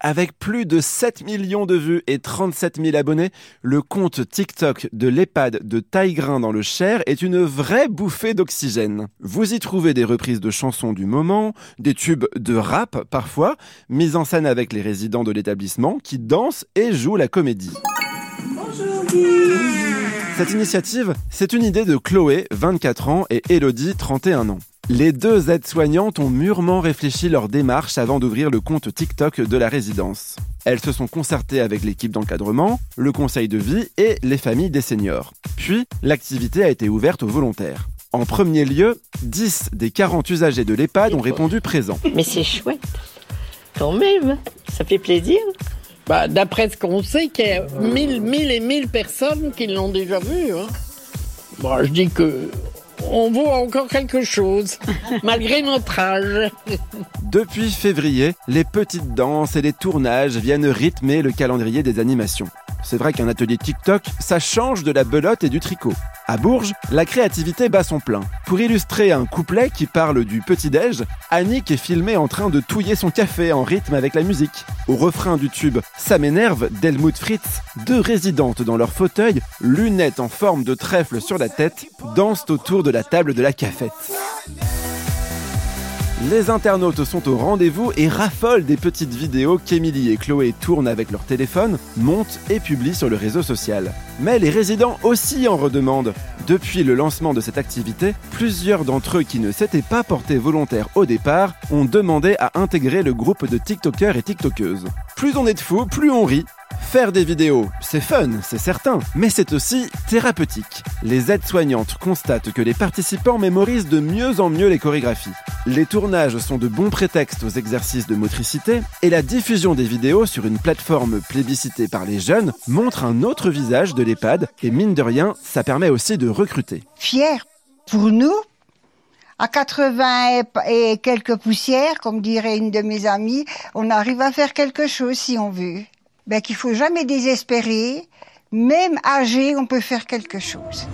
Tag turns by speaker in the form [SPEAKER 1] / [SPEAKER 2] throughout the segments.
[SPEAKER 1] Avec plus de 7 millions de vues et 37 000 abonnés, le compte TikTok de l'EHPAD de Taillegrain dans le Cher est une vraie bouffée d'oxygène. Vous y trouvez des reprises de chansons du moment, des tubes de rap parfois, mises en scène avec les résidents de l'établissement qui dansent et jouent la comédie. Bonjour Cette initiative, c'est une idée de Chloé, 24 ans, et Elodie, 31 ans. Les deux aides-soignantes ont mûrement réfléchi leur démarche avant d'ouvrir le compte TikTok de la résidence. Elles se sont concertées avec l'équipe d'encadrement, le conseil de vie et les familles des seniors. Puis, l'activité a été ouverte aux volontaires. En premier lieu, 10 des 40 usagers de l'EHPAD ont répondu présents.
[SPEAKER 2] Mais c'est chouette, quand même, ça fait plaisir.
[SPEAKER 3] Bah, D'après ce qu'on sait, qu'il y a 1000, 1000 et 1000 personnes qui l'ont déjà vu. Hein. Bon, je dis que on voit encore quelque chose, malgré notre âge.
[SPEAKER 1] Depuis février, les petites danses et les tournages viennent rythmer le calendrier des animations. C'est vrai qu'un atelier TikTok, ça change de la belote et du tricot. À Bourges, la créativité bat son plein. Pour illustrer un couplet qui parle du petit-déj, Annick est filmée en train de touiller son café en rythme avec la musique. Au refrain du tube Ça m'énerve d'Helmut Fritz, deux résidentes dans leur fauteuil, lunettes en forme de trèfle sur la tête, dansent autour de la table de la cafette. Les internautes sont au rendez-vous et raffolent des petites vidéos qu'Emilie et Chloé tournent avec leur téléphone, montent et publient sur le réseau social. Mais les résidents aussi en redemandent. Depuis le lancement de cette activité, plusieurs d'entre eux qui ne s'étaient pas portés volontaires au départ ont demandé à intégrer le groupe de TikTokers et TikTokeuses. Plus on est de fous, plus on rit. Faire des vidéos, c'est fun, c'est certain, mais c'est aussi thérapeutique. Les aides-soignantes constatent que les participants mémorisent de mieux en mieux les chorégraphies. Les tournages sont de bons prétextes aux exercices de motricité et la diffusion des vidéos sur une plateforme plébiscitée par les jeunes montre un autre visage de l'EHPAD et mine de rien, ça permet aussi de recruter.
[SPEAKER 4] Fier pour nous, à 80 et quelques poussières, comme dirait une de mes amies, on arrive à faire quelque chose si on veut ben, qu'il faut jamais désespérer. Même âgé, on peut faire quelque chose.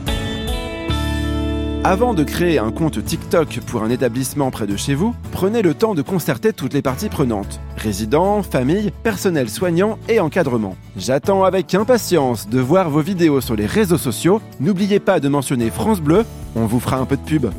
[SPEAKER 1] Avant de créer un compte TikTok pour un établissement près de chez vous, prenez le temps de concerter toutes les parties prenantes. Résidents, familles, personnel soignant et encadrement. J'attends avec impatience de voir vos vidéos sur les réseaux sociaux. N'oubliez pas de mentionner France Bleu, on vous fera un peu de pub.